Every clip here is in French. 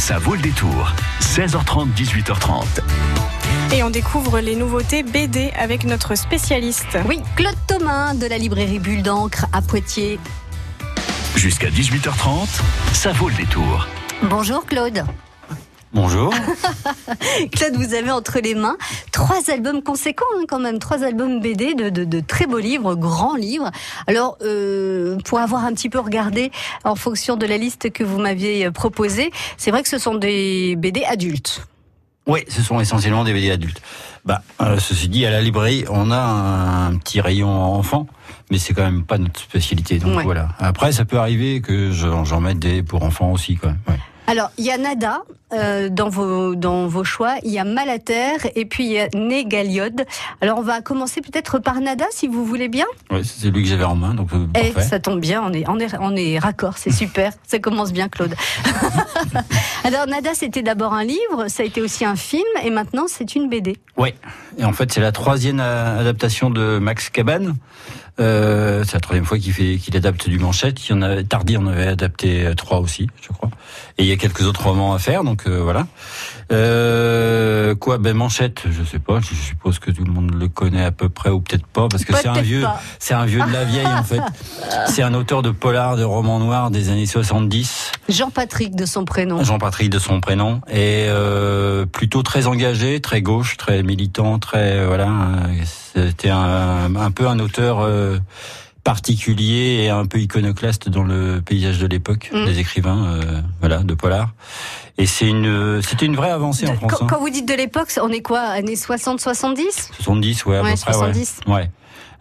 Ça vaut le détour. 16h30, 18h30. Et on découvre les nouveautés BD avec notre spécialiste. Oui, Claude Thomas de la librairie Bulle d'encre à Poitiers. Jusqu'à 18h30, ça vaut le détour. Bonjour Claude. Bonjour. Claude, vous avez entre les mains trois albums conséquents hein, quand même, trois albums BD de, de, de, très beaux livres, grands livres. Alors, euh, pour avoir un petit peu regardé en fonction de la liste que vous m'aviez proposée, c'est vrai que ce sont des BD adultes. Oui, ce sont essentiellement des BD adultes. Bah, euh, ceci dit, à la librairie, on a un, petit rayon enfant, mais c'est quand même pas notre spécialité. Donc Ouais. voilà. Après, ça peut arriver que j'en j'en mette des pour enfants aussi, quand même. Ouais. Alors, il y a Nada euh, dans, vos, dans vos choix, il y a Malater et puis il y a Négaliode. Alors, on va commencer peut-être par Nada, si vous voulez bien. Ouais, c'est celui que j'avais en main, donc Eh, parfait. ça tombe bien, on est, on est, on est raccord, c'est super. ça commence bien, Claude. Alors, Nada, c'était d'abord un livre, ça a été aussi un film, et maintenant, c'est une BD. Ouais. Et en fait, c'est la troisième euh, adaptation de Max Cabane. Euh, c'est la troisième fois qu'il fait qu'il adapte du Manchette. Il y en avait Tardy, on avait adapté euh, trois aussi, je crois. Et il y a quelques autres romans à faire, donc euh, voilà. Euh, quoi, ben Manchette, je sais pas. Je suppose que tout le monde le connaît à peu près ou peut-être pas, parce que c'est un vieux, c'est un vieux de la vieille en fait. C'est un auteur de polar, de romans noirs des années 70. Jean-Patrick de son prénom. Jean-Patrick de son prénom et plutôt très engagé, très gauche, très militant, très voilà. C'était un, un peu un auteur euh, particulier et un peu iconoclaste dans le paysage de l'époque Mm. des écrivains, euh, voilà, de polar. Et c'est une, c'était une vraie avancée en France. quand, hein. quand vous dites de l'époque, on est quoi Années 60-70 70, ouais, à Ouais, peu près, ouais. 70. ouais.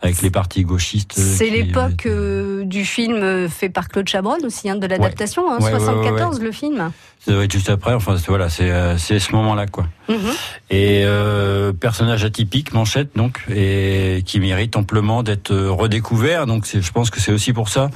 Avec les partis gauchistes. euh, C'est l'époque euh, du film euh, fait par Claude Chabrol aussi, hein, de l'adaptation, hein, Ouais, 74 le film. Ça doit être juste après. Enfin, voilà, c'est, euh, ce moment-là, quoi. Mhm. Et euh, personnage atypique, Manchette donc, et qui mérite amplement d'être euh, redécouvert. Donc je pense que c'est aussi pour ça.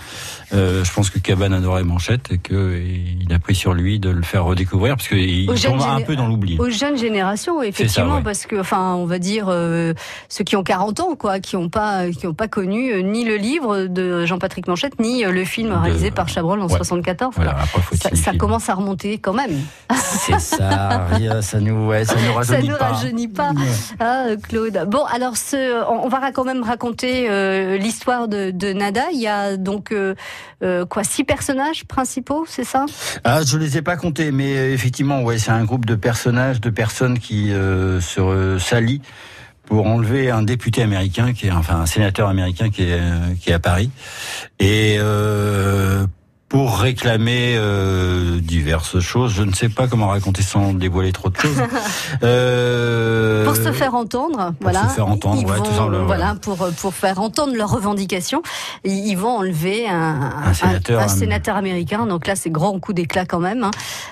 Euh, je pense que Cabane adorait Manchette et que il a pris sur lui de le faire redécouvrir parce qu'il tombe un peu dans l'oubli. Aux jeunes générations, effectivement, parce que, enfin, on va dire euh, ceux qui ont 40 ans, quoi, qui n'ont pas, qui ont pas connu euh, ni le livre de Jean-Patrick Manchette, ni euh, le film De- réalisé par Chabrol en Ouais. 74. Voilà, quoi. après faut Ça, ça commence à remonter quand même. C'est ça, ça nous, ouais, ça nous Ça rajeunit ne pas. rajeunit pas. Ouais. Ah, euh, Claude. Bon, alors, ce, on va quand même raconter euh, l'histoire de, de Nada. Il y a donc euh, euh, quoi, six personnages principaux, c'est ça? Ah, je les ai pas comptés, mais euh, effectivement, ouais, c'est un groupe de personnages, de personnes qui euh, se euh, s'allient pour enlever un député américain, qui est enfin un sénateur américain qui est euh, qui est à Paris, et euh, pour réclamer euh, diverses choses. Je ne sais pas comment raconter sans dévoiler trop de choses. Euh, Pour se faire entendre, voilà. se faire entendre, ils ouais, vont, tout voilà, pour pour faire entendre leurs revendications, ils vont enlever un, Un sénateur, un un- sénateur américain. Donc là, c'est grand coup d'éclat quand même. hein.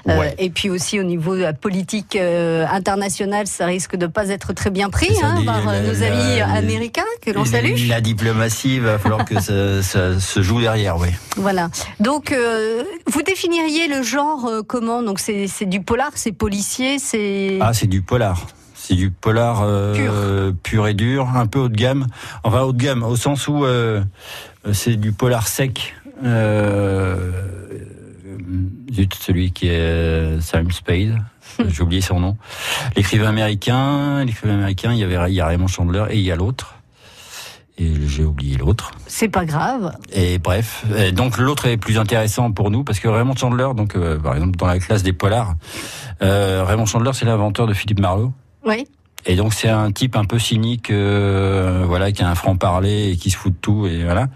Euh, Ouais. et puis aussi au niveau de la politique internationale, ça risque de pas être très bien pris hein, par la- nos la- amis la- américains que l'on salue. La diplomatie, il va falloir que ça, ça se joue derrière, oui. Voilà. Donc, euh, vous définiriez le genre euh, comment? Donc, c'est c'est du polar, c'est policier, c'est. Ah, c'est du polar. C'est du polar euh, pur. et dur, un peu haut de gamme. Enfin, haut de gamme, au sens où c'est du polar sec. Celui qui est Sam Spade. J'ai oublié son nom. L'écrivain américain, l'écrivain américain, il y avait il y a Raymond Chandler et il y a l'autre. Et j'ai oublié l'autre. C'est pas grave. Et bref, Et donc l'autre est plus intéressant pour nous parce que Raymond Chandler, donc euh, par exemple dans la classe des polars, euh, Raymond Chandler c'est l'inventeur de Philippe Marlowe. Oui. Et donc c'est un type un peu cynique, euh, voilà, qui a un franc parler et qui se fout de tout et voilà.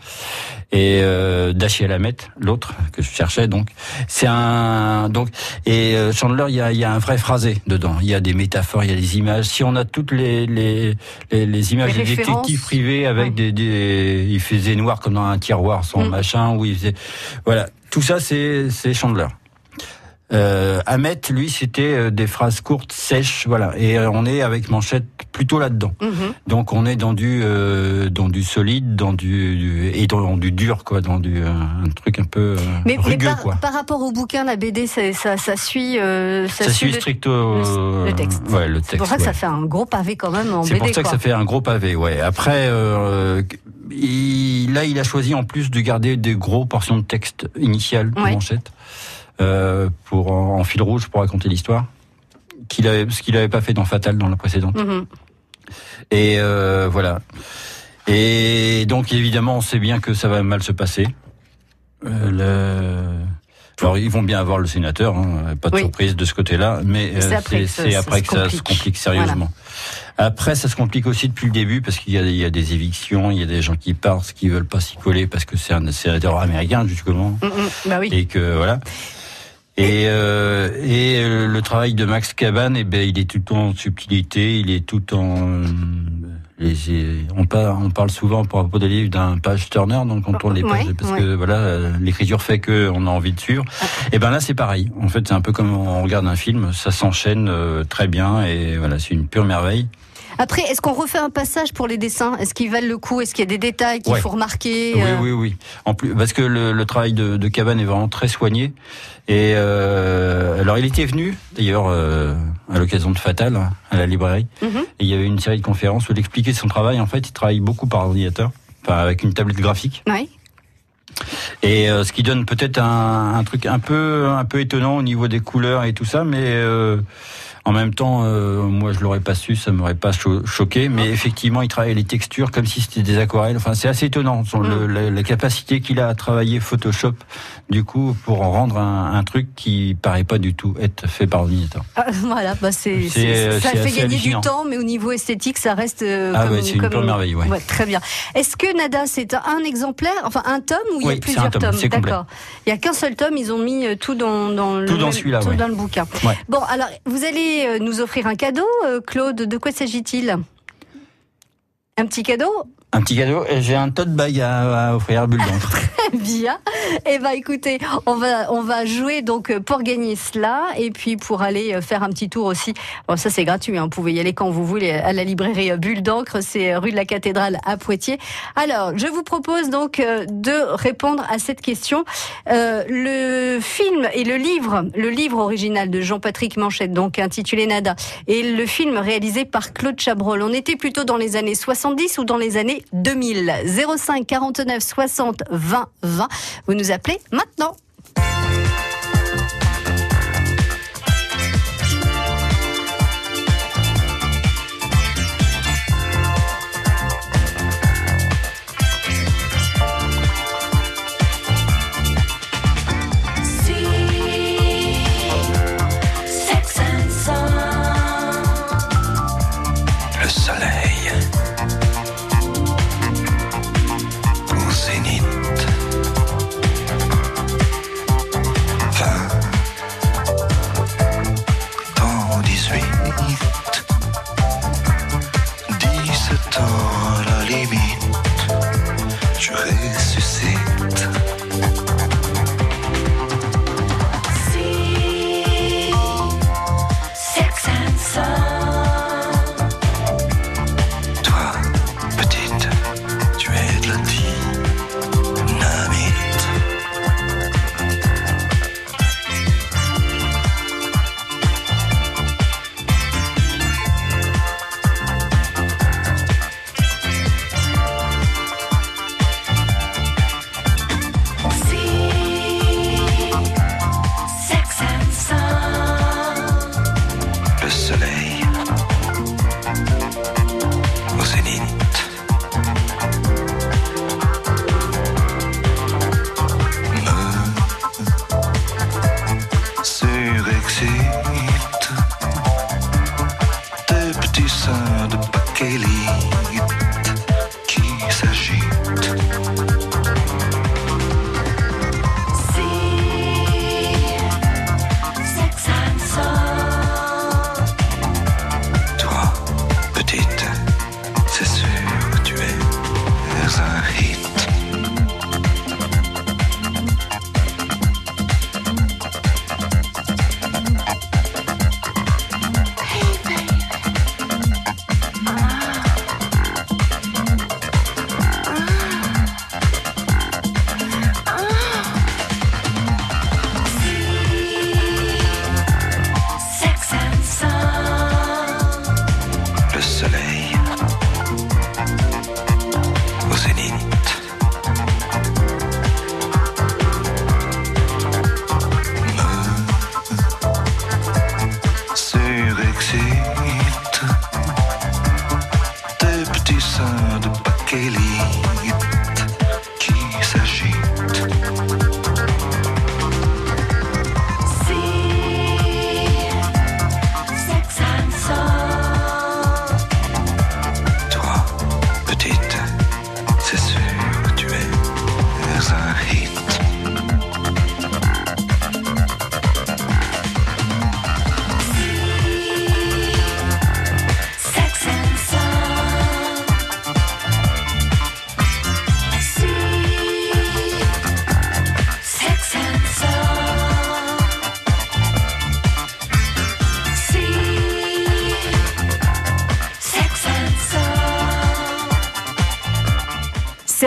Et euh, Dacier Lamette, l'autre que je cherchais, donc c'est un donc et euh, Chandler, il y a, il y a un vrai phrasé dedans. Il y a des métaphores, il y a des images. Si on a toutes les les les, les images Les des détectives privés avec des, des il faisait noir comme dans un tiroir sans Mm. machin où il faisait voilà tout ça c'est c'est Chandler. Euh, Ahmet, lui, c'était euh, des phrases courtes, sèches, voilà. Et euh, on est avec Manchette plutôt là-dedans. Mhm. Donc on est dans du euh, dans du solide, dans du, du- et dans du dur, quoi, dans du euh, un truc un peu euh, Mais, mais rugueux, par, quoi. par rapport au bouquin, la BD, ça, ça, ça suit, euh, ça Ça suit le- stricto le texte. Ouais, le C'est pour texte. ça que ouais. ça fait un gros pavé quand même en C'est BD. pour ça que ça fait un gros pavé, ouais. Après, euh, il- là, il a choisi en plus de garder des gros portions de texte initiales de Ouais. Manchette. Euh, pour en, fil rouge pour raconter l'histoire, qu'il avait, ce qu'il n'avait pas fait dans Fatal dans la précédente. Mhm. Et euh, voilà. Et donc évidemment, on sait bien que ça va mal se passer. Euh, le... Alors ils vont bien avoir le sénateur, hein, pas de surprise de ce côté-là, mais c'est après, que, ça, se complique sérieusement. Après, ça se complique aussi depuis le début parce qu'il y, y, a des évictions, il y a des gens qui partent, qui veulent pas s'y coller parce que c'est un sénateur américain justement, mm, bah oui. et que voilà. Et, euh, et euh, le travail de Max Caban, eh ben, il est tout en subtilité, il est tout en on, parle, on parle souvent pour propos des livres d'un page turner, donc on tourne les pages parce que voilà, l'écriture fait que on a envie de suivre. Et ben là c'est pareil. En fait, c'est un peu comme on regarde un film, ça s'enchaîne euh, très bien et voilà, c'est une pure merveille. Après, est-ce qu'on refait un passage pour les dessins? Est-ce qu'ils valent le coup? Est-ce qu'il y a des détails qu'il faut remarquer Oui, euh? oui, oui. En plus, parce que le, travail de, de Cabane est vraiment très soigné. Et euh, alors, il était venu, d'ailleurs, euh, à l'occasion de Fatal, hein, à la librairie. Mhm. Et il y avait une série de conférences où il expliquait son travail. En fait, il travaille beaucoup par ordinateur, enfin, avec une tablette graphique. Oui. Et ce qui donne peut-être un, un, truc un peu un peu étonnant au niveau des couleurs et tout ça, mais en même temps, euh, moi, je l'aurais pas su, ça m'aurait pas choqué. Mais effectivement, il travaille les textures comme si c'était des aquarelles. Enfin, c'est assez étonnant mm. la, capacité qu'il a à travailler Photoshop, du coup, pour en rendre un, truc qui paraît pas du tout être fait par ordinateur. Ah, voilà, bah c'est, ça fait gagner du temps, mais au niveau esthétique, ça reste. Euh, ah comme, c'est une merveille, ouais. Très bien. Est-ce que Nada, c'est un exemplaire, enfin un tome ou il y a plusieurs tomes D'accord. Il y a qu'un seul tome. Ils ont mis euh, tout dans, dans le, dans, tout dans le bouquin. Bon, alors vous allez euh, nous offrir un cadeau, euh, Claude. De quoi s'agit-il? Un petit cadeau? Un petit cadeau, j'ai un tote bag à, offrir à Bulldog. Très bien. Eh ben, écoutez, on va, on va jouer donc pour gagner cela et puis pour aller euh, faire un petit tour aussi. Bon, ça c'est gratuit, hein. vous pouvez y aller quand vous voulez à la librairie Bulle d'encre, c'est rue de la Cathédrale à Poitiers. Alors, je vous propose donc euh, de répondre à cette question. Euh, le film et le livre, le livre original de Jean-Patrick Manchette, donc intitulé Nada, et le film réalisé par Claude Chabrol. On était plutôt dans les années 70 ou dans les années 2000. 05 49 60 20 20. Vous nous appelez maintenant.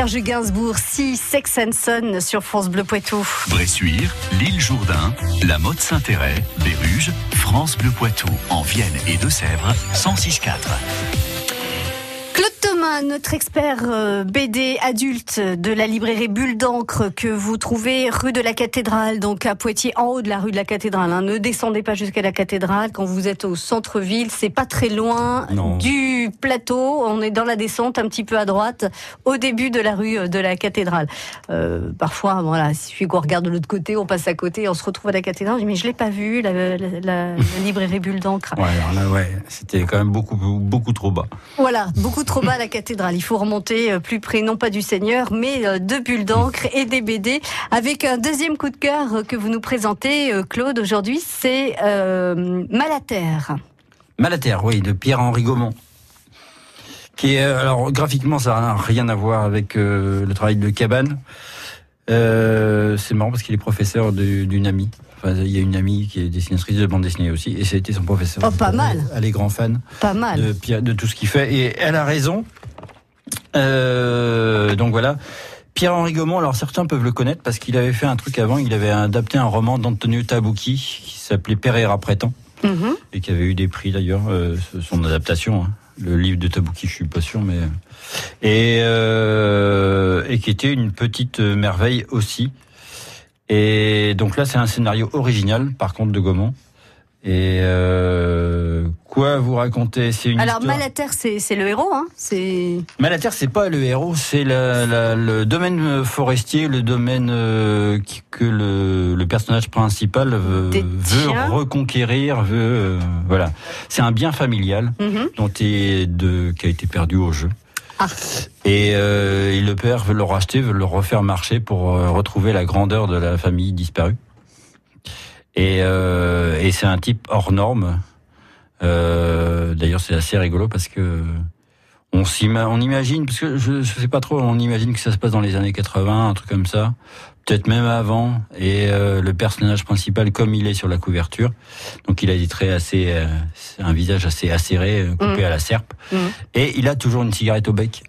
Serge Gainsbourg, si Sex and Son sur France Bleu Poitou. Bressuire, l'île Jourdain, la Motte Saint-Héret, Béruges, France Bleu Poitou, en Vienne et Deux-Sèvres, 106.4. Notre expert euh, BD adulte de la librairie Bulle d'encre que vous trouvez rue de la Cathédrale, donc à Poitiers, en haut de la rue de la Cathédrale. Hein. Ne descendez pas jusqu'à la cathédrale quand vous êtes au centre-ville. C'est pas très loin Non. du plateau. On est dans la descente, un petit peu à droite, au début de la rue euh, de la Cathédrale. Euh, parfois, voilà, il suffit qu'on regarde de l'autre côté, on passe à côté, on se retrouve à la Cathédrale. Mais je l'ai pas vu, la, la- la- la librairie Bulle d'encre. Ouais, alors là, ouais, c'était quand même beaucoup, beaucoup trop bas. Voilà, beaucoup trop bas la cathédrale. Il faut remonter euh, plus près, non pas du Seigneur, mais euh, de bulles d'encre et des BD. Avec un deuxième coup de cœur euh, que vous nous présentez, Claude, aujourd'hui, c'est euh, Malaterre. Malaterre, oui, de Pierre-Henri Gaumont. Qui est, alors, graphiquement, ça n'a rien à voir avec euh, le travail de Cabane. Euh, c'est marrant parce qu'il est professeur d'une amie. Enfin, il y a une amie qui est dessinatrice de bande dessinée aussi, et ça a été son professeur. Oh, pas mal. Elle est grand fan Pas mal. de tout ce qu'il fait, et elle a raison. Euh, donc voilà. Pierre-Henri Gaumont, alors certains peuvent le connaître parce qu'il avait fait un truc avant, il avait adapté un roman d'Antonio Tabucchi qui s'appelait Pereira Prétend Mhm. et qui avait eu des prix d'ailleurs, euh, son adaptation. hein. Le livre de Tabuki, je suis pas sûr, mais et euh, et qui était une petite merveille aussi. Et donc là, c'est un scénario original, par contre, de Gaumont. Et euh, quoi vous raconter C'est une Alors, histoire. Malaterre, c'est c'est le héros, hein C'est Malaterre, c'est pas le héros, c'est le domaine forestier, le domaine euh, qui- que le, le personnage principal veut, veut reconquérir, veut euh, voilà. C'est un bien familial Mhm. dont est de qui a été perdu au jeu. Ah. Et, euh, et le père veut le racheter, veut le refaire marcher pour euh, retrouver la grandeur de la famille disparue. Et, euh, et c'est un type hors norme. Euh, D'ailleurs, c'est assez rigolo parce que on on imagine, parce que je, je sais pas trop, on imagine que ça se passe dans les années 80, un truc comme ça, peut-être même avant. Et euh, le personnage principal, comme il est sur la couverture, donc il a des traits assez, euh, un visage assez acéré, euh, coupé Mhm. à la serpe, Mhm. et il a toujours une cigarette au bec.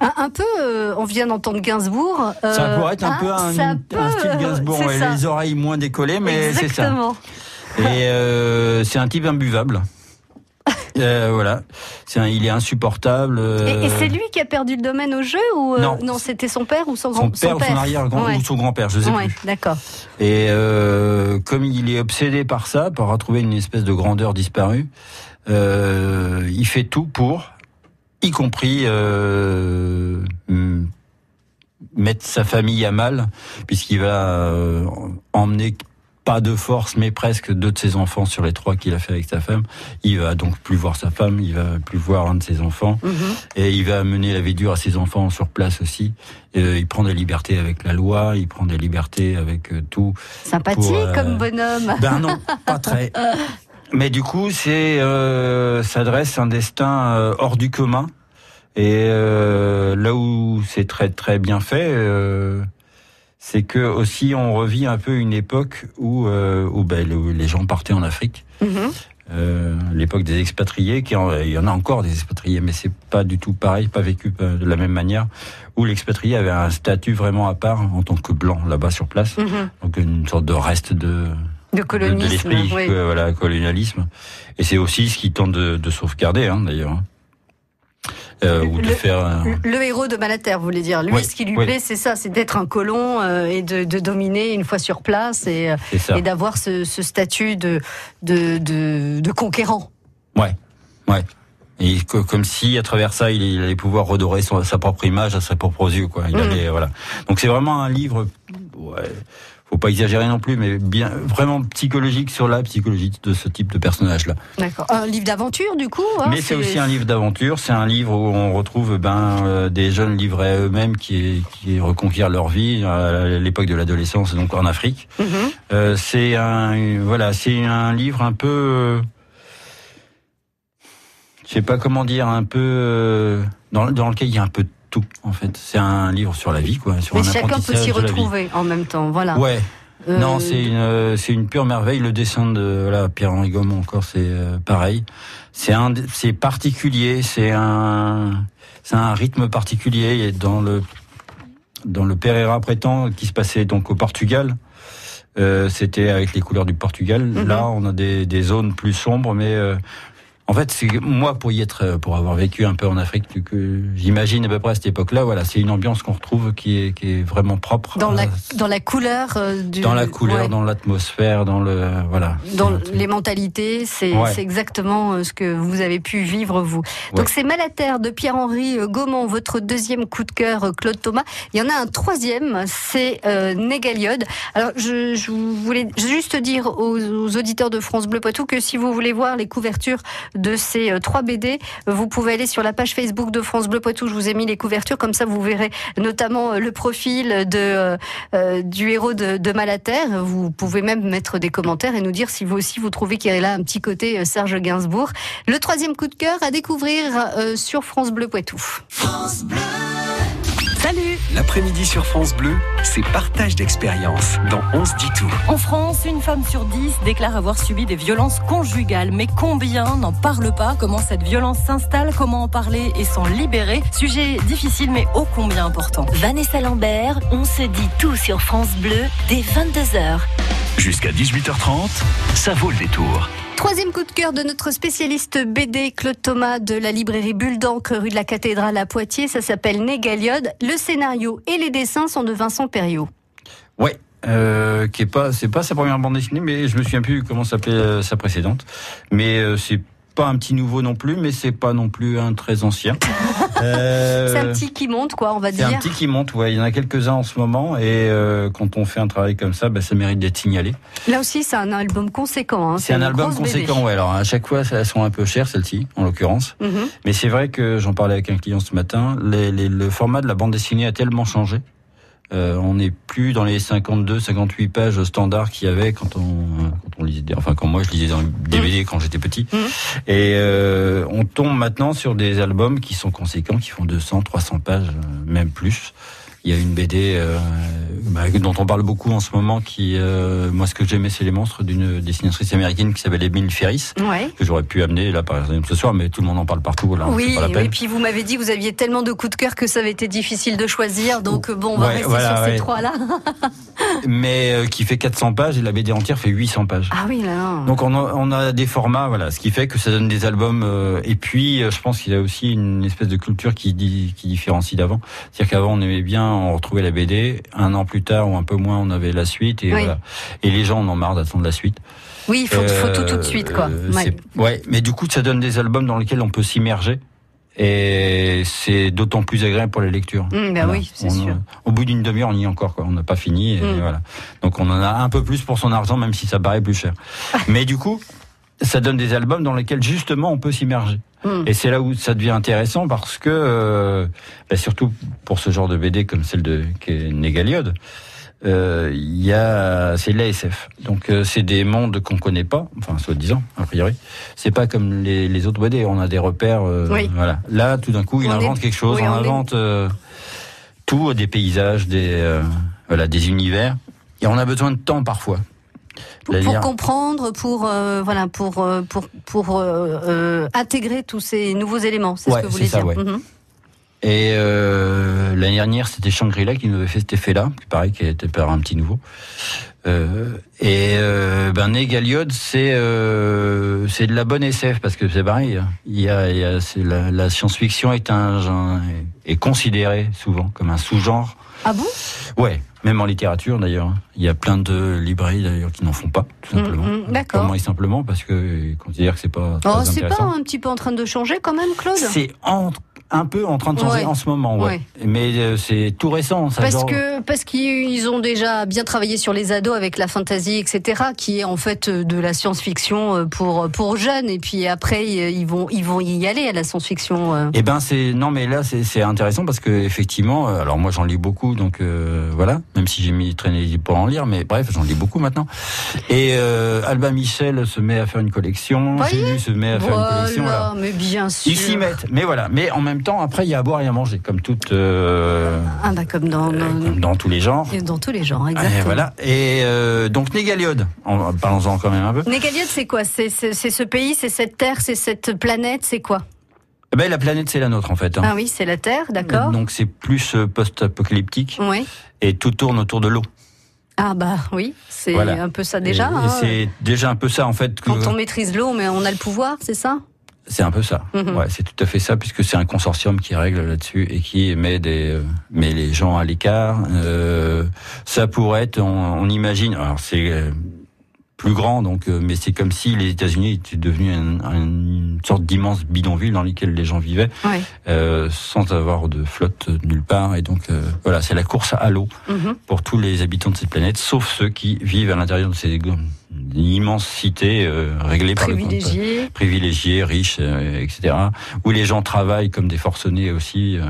Un, un peu, euh, on vient d'entendre Gainsbourg. ça euh, pourrait être un hein, peu un, ça un peut, style Gainsbourg, ouais, ça. les oreilles moins décollées, mais c'est ça. Exactement. Et euh, c'est un type imbuvable. Euh, voilà, un, il est insupportable. euh, Et, et c'est lui qui a perdu le domaine au jeu ou euh, Non. c'était son père ou son grand son père ou son arrière-grand Ouais. ou son grand-père, je sais Ouais, plus. d'accord. Et comme il est obsédé par ça, par retrouver une espèce de grandeur disparue, il fait tout pour, y compris euh, mettre sa famille à mal, puisqu'il va euh, emmener pas de force, mais presque deux de ses enfants sur les trois qu'il a fait avec sa femme. Il va donc plus voir sa femme, il va plus voir un de ses enfants, Mhm. et il va mener la vie dure à ses enfants sur place aussi. Euh, il prend des libertés avec la loi, il prend des libertés avec euh, tout. Sympathique Pour, euh, comme bonhomme. Ben non, pas très. Mais du coup, c'est euh, ça dresse un destin euh, hors du commun. Et euh, là où c'est très très bien fait, euh, c'est que aussi on revit un peu une époque où euh, où ben, le- les gens partaient en Afrique. Mhm. Euh, l'époque des expatriés, qui en- il y en a encore des expatriés, mais c'est pas du tout pareil, pas vécu de la même manière, où l'expatrié avait un statut vraiment à part en tant que blanc là-bas sur place, Mhm. donc une sorte de reste de De de, de oui. euh, voilà, colonialisme. Et c'est aussi ce qui tente de, de sauvegarder, hein, d'ailleurs, hein. Euh, ou de Le- faire. un- Le, héros de Malaterre, vous voulez dire. Lui, Oui, ce qui lui oui. plaît, c'est ça, c'est d'être un colon euh, et de, de dominer une fois sur place et, d'avoir ce, ce statut de, de, de, de conquérant. Ouais, ouais. Et co- comme si à travers ça, il, il allait pouvoir redorer son- sa propre image à ses propres yeux, quoi. Il Mhm. allait, voilà. Donc c'est vraiment un livre. Ouais, faut pas exagérer non plus, mais bien vraiment psychologique sur la psychologie de ce type de personnage-là. D'accord. Un livre d'aventure, du coup. hein, Mais c'est aussi un livre d'aventure. C'est un livre où on retrouve ben euh, des jeunes livrés à eux-mêmes qui, qui reconquièrent leur vie à l'époque de l'adolescence, donc en Afrique. Mhm. Euh, c'est un voilà, c'est un livre un peu, euh, je sais pas comment dire, un peu euh, dans, dans lequel il y a un peu de tout en fait. C'est un livre sur la vie quoi, sur Mais un chacun peut s'y retrouver en même temps. Voilà. Ouais. Euh, Non, c'est une, euh, c'est une pure merveille. Le dessin de voilà, Pierre-Henri Gaumont encore, c'est euh, pareil. C'est un, c'est particulier. C'est un, c'est un rythme particulier. Et dans le dans le Pereira Prétend qui se passait donc au Portugal. Euh, c'était avec les couleurs du Portugal. Mhm. Là, on a des, des zones plus sombres, mais euh, en fait, c'est moi pour y être, euh, pour avoir vécu un peu en Afrique, que- que j'imagine à peu près à cette époque-là. Voilà, c'est une ambiance qu'on retrouve qui est, qui est vraiment propre. Dans la, Euh, dans la couleur euh, du. dans la couleur, ouais. dans l'atmosphère, dans le voilà. Dans les mentalités, c'est Ouais. exactement ce que vous avez pu vivre vous. Donc c'est Malaterre de Pierre-Henri Gaumont, votre deuxième coup de cœur, Claude Thomas. Il y en a un troisième, c'est euh, Négaliode. Alors je, je voulais juste dire aux, aux auditeurs de France Bleu Poitou que si vous voulez voir les couvertures de ces euh, trois BD, vous pouvez aller sur la page Facebook de France Bleu Poitou. Je vous ai mis les couvertures, comme ça vous verrez notamment euh, le profil de euh, euh, du héros de, de Malaterre. Vous pouvez même mettre des commentaires et nous dire si vous aussi vous trouvez qu'il y a là un petit côté Serge Gainsbourg. Le troisième coup de cœur à découvrir euh, sur France Bleu Poitou. Salut L'après-midi sur France Bleu, c'est partage d'expérience dans On se dit tout. En France, une femme sur dix déclare avoir subi des violences conjugales. Mais combien n'en parlent pas? Comment cette violence s'installe? Comment en parler et s'en libérer? Sujet difficile mais ô combien important. Vanessa Lambert, on se dit tout sur France Bleu dès 22h. Jusqu'à 18h30, ça vaut le détour. Troisième coup de cœur de notre spécialiste BD Claude Thomas de la librairie Bulle d'encre rue de la Cathédrale à Poitiers. Ça s'appelle Négaliode. Le scénario et les dessins sont de Vincent Perriot. Ouais. Euh, qui est pas, c'est pas sa première bande dessinée, mais je me souviens plus comment s'appelait euh, sa précédente. Mais euh, c'est pas un petit nouveau non plus, mais c'est pas non plus un très ancien. Euh, C'est un petit qui monte, quoi, on va c'est dire. un petit qui monte, ouais. Il y en a quelques-uns en ce moment, et euh, quand on fait un travail comme ça, bah, ça mérite d'être signalé. Là aussi, c'est un album conséquent. hein. C'est un album conséquent, ouais. Alors à chaque fois, elles sont un peu chères, celles-ci, en l'occurrence. Mhm. Mais c'est vrai que j'en parlais avec un client ce matin. les- les- le format de la bande dessinée a tellement changé. Euh, on n'est plus dans les 52, 58 pages standards qu'il y avait quand on, quand on lisait, des- enfin quand moi je lisais dans les DVD quand j'étais petit. Mhm. Et euh, on tombe maintenant sur des albums qui sont conséquents, qui font 200, 300 pages, euh, même plus. Il y a une BD euh, bah, dont on parle beaucoup en ce moment, qui, euh, moi ce que j'aimais c'est les monstres d'une dessinatrice américaine qui s'appelle Emile Ferris, Ouais. que j'aurais pu amener là par exemple ce soir, mais tout le monde en parle partout, Oui, et puis vous m'avez dit que vous aviez tellement de coups de cœur que ça avait été difficile de choisir. Donc bon, on va Ouais, rester voilà, sur ces trois-là. mais euh, qui fait 400 pages et la BD entière fait 800 pages. Ah oui, là. Donc on a, on a des formats, voilà, ce qui fait que ça donne des albums. euh, et puis, je pense qu'il y a aussi une espèce de culture qui différencie d'avant. C'est-à-dire qu'avant, on aimait bien, on retrouvait la BD. Un an plus tard ou un peu moins, on avait la suite. Et, Oui. voilà. et les gens en ont marre d'attendre la suite. Oui, il faut, faut tout tout de Euh, suite, quoi. euh, Ouais. mais du coup, ça donne des albums dans lesquels on peut s'immerger. Et c'est d'autant plus agréable pour la lecture. Mmh, bah oui, c'est sûr. euh, Au bout d'une demi-heure, on y est encore, quoi. On n'a pas fini. Et Mm. voilà. Donc on en a un peu plus pour son argent, même si ça paraît plus cher. Mais du coup, ça donne des albums dans lesquels justement on peut s'immerger. Mm. Et c'est là où ça devient intéressant parce que, euh, bah, surtout pour ce genre de BD comme celle de Négaliode, euh, il y a, c'est l'ASF. Donc euh, c'est des mondes qu'on connaît pas, enfin soi-disant a priori. C'est pas comme les, les autres BD, on a des repères. euh, Oui. Voilà. Là, tout d'un coup, il On invente est- quelque chose, oui, on, on est- invente euh, tout, des paysages, des euh, voilà, des univers. Et on a besoin de temps parfois. Pour, comprendre, pour euh, voilà, pour euh, pour pour euh, intégrer tous ces nouveaux éléments, c'est Ouais, ce que vous voulez ça, dire. ouais. Mhm. Et euh, l'année dernière, c'était Shangri-La qui nous avait fait cet effet-là, qui pareil, qui était par un petit nouveau. Euh, et euh, ben Négaliode, c'est euh, c'est de la bonne SF parce que c'est pareil. hein. Il y a, il y a la, la science-fiction est un genre- est considérée souvent comme un sous-genre. Ah bon? Ouais, même en littérature d'ailleurs. hein. Il y a plein de librairies d'ailleurs qui n'en font pas, tout simplement. Mm, mm, d'accord. Et simplement parce que ils considèrent que c'est pas Oh, c'est pas un petit peu en train de changer quand même, Claude? C'est en- un peu en train de changer Ouais. en ce moment, ouais. Ouais. Mais euh, c'est tout récent. Ça, Parce genre- que parce qu'ils ont déjà bien travaillé sur les ados avec la fantasy, etc., qui est en fait euh, de la science-fiction euh, pour pour jeunes. Et puis après, ils vont ils vont y aller à la science-fiction. Eh ben c'est non mais là c'est intéressant parce que effectivement alors moi j'en lis beaucoup donc euh, voilà même si j'ai mis traîné pour en lire mais bref j'en lis beaucoup maintenant et euh, Alba Michel se met à faire une collection Voyez se met à faire une collection voilà. mais bien sûr. ils s'y mettent mais voilà mais en même temps après il y a à boire et à manger comme toute euh, Ah bah comme dans euh, dans, comme dans tous les genres dans tous les genres, exactement. et voilà et euh, donc Négaliode en parlons-en quand même un peu Négaliode, c'est quoi? C'est ce pays, c'est cette terre, c'est cette planète, c'est quoi? Eh ben, la planète, c'est la nôtre en fait. hein. Ah oui, c'est la Terre, d'accord. Donc c'est plus euh, post-apocalyptique Oui. et tout tourne autour de l'eau. Ah bah oui, c'est Voilà. un peu ça déjà. Hein. c'est déjà un peu ça en fait. que- Quand on maîtrise l'eau, mais on a le pouvoir, c'est ça? C'est un peu ça. Mhm. Ouais, c'est tout à fait ça, puisque c'est un consortium qui règle là-dessus et qui met des, euh, met les gens à l'écart. Euh, ça pourrait être, on, on imagine, alors c'est euh, plus grand, donc, euh, mais c'est comme si les États-Unis étaient devenus un- un- une sorte d'immense bidonville dans lequel les gens vivaient, euh, sans avoir de flotte nulle part. Et donc, euh, voilà, c'est la course à l'eau Mhm. pour tous les habitants de cette planète, sauf ceux qui vivent à l'intérieur de ces immenses cités euh, réglées par le Privilégié. privilégiés, riches, euh, etc. Où les gens travaillent comme des forcenés aussi. euh,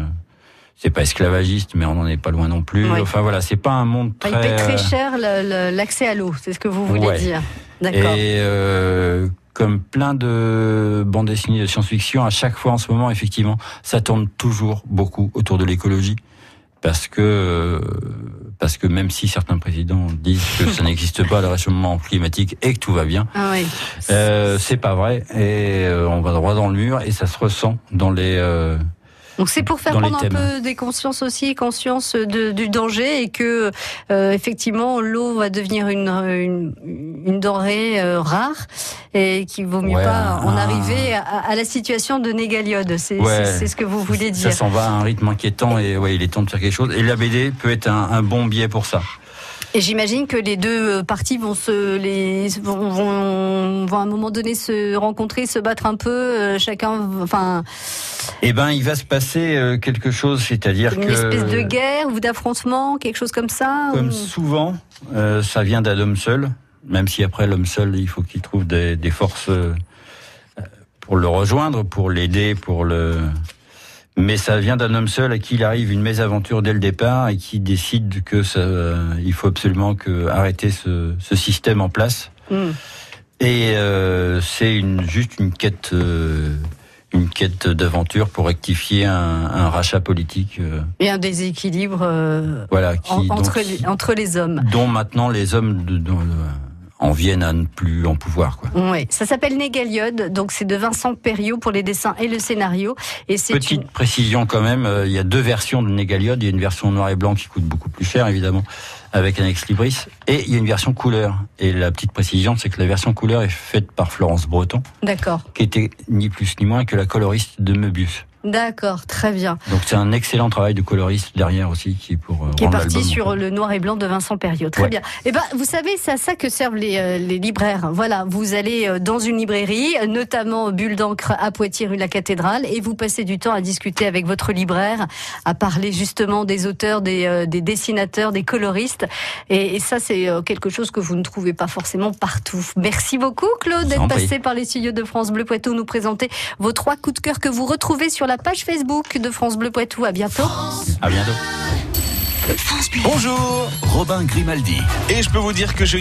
c'est pas esclavagiste, mais on n'en est pas loin non plus. Oui. Enfin voilà, c'est pas un monde Enfin, très. il paye très euh, cher l'accès à l'eau, c'est ce que vous voulez Ouais. dire. D'accord. Et euh, comme plein de bandes dessinées de science-fiction, à chaque fois en ce moment, effectivement, ça tourne toujours beaucoup autour de l'écologie. Parce que, euh, parce que même si certains présidents disent que ça n'existe pas le réchauffement climatique et que tout va bien, Ah oui. euh, c'est pas vrai et euh, on va droit dans le mur et ça se ressent dans les. euh, Donc c'est pour faire prendre un peu des consciences aussi, conscience de, du danger et que euh, effectivement l'eau va devenir une, une, une denrée euh, rare et qu'il vaut mieux Ouais, pas en un- arriver à, à la situation de négaliode. C'est Ouais. ce que vous voulez Ça dire. s'en va à un rythme inquiétant et ouais, il est temps de faire quelque chose. Et la BD peut être un, un bon biais pour ça. Et j'imagine que les deux euh, parties vont se les vont, vont, vont à un moment donné se rencontrer, se battre un peu, euh, chacun enfin Eh ben, il va se passer euh, quelque chose, c'est-à-dire une que espèce de guerre ou d'affrontement, quelque chose comme ça. comme ou- souvent, euh, ça vient d'un homme seul. Même si après l'homme seul, il faut qu'il trouve des, des forces pour le rejoindre, pour l'aider, pour le. Mais ça vient d'un homme seul à qui il arrive une mésaventure dès le départ et qui décide que ça, euh, il faut absolument que arrêter ce, ce système en place. Hmm. Et euh, c'est une, juste une quête, euh, une quête d'aventure pour rectifier un, un rachat politique, euh, Et un déséquilibre euh, voilà, qui, en- entre, donc, les, entre les hommes. dont maintenant les hommes de, de- en viennent à ne plus en pouvoir. Quoi. Oui, ça s'appelle Négaliode, donc c'est de Vincent Perriot pour les dessins et le scénario. Et c'est Petite une... précision quand même, euh, il y a deux versions de Négaliode. Il y a une version noir et blanc qui coûte beaucoup plus cher, évidemment, avec un ex libris, et il y a une version couleur. Et la petite précision, c'est que la version couleur est faite par Florence Breton, D'accord, qui était ni plus ni moins que la coloriste de Möbius. D'accord, très bien. Donc c'est un excellent travail de coloriste derrière aussi, qui est pour euh, Qui est parti sur en fait. le noir et blanc de Vincent Perriot. Très Ouais. bien. Eh ben, vous savez, c'est à ça que servent les, euh, les libraires. Voilà, vous allez euh, dans une librairie, notamment Bulle d'encre à Poitiers, rue la Cathédrale, et vous passez du temps à discuter avec votre libraire, à parler justement des auteurs, des, euh, des dessinateurs, des coloristes. Et, et ça, c'est quelque chose que vous ne trouvez pas forcément partout. Merci beaucoup, Claude, d'être passé par les studios de France Bleu Poitou, nous présenter vos trois coups de cœur que vous retrouvez sur la page Facebook de France Bleu Poitou. À bientôt. À bientôt. Bonjour, Robin Grimaldi. Et je peux vous dire que je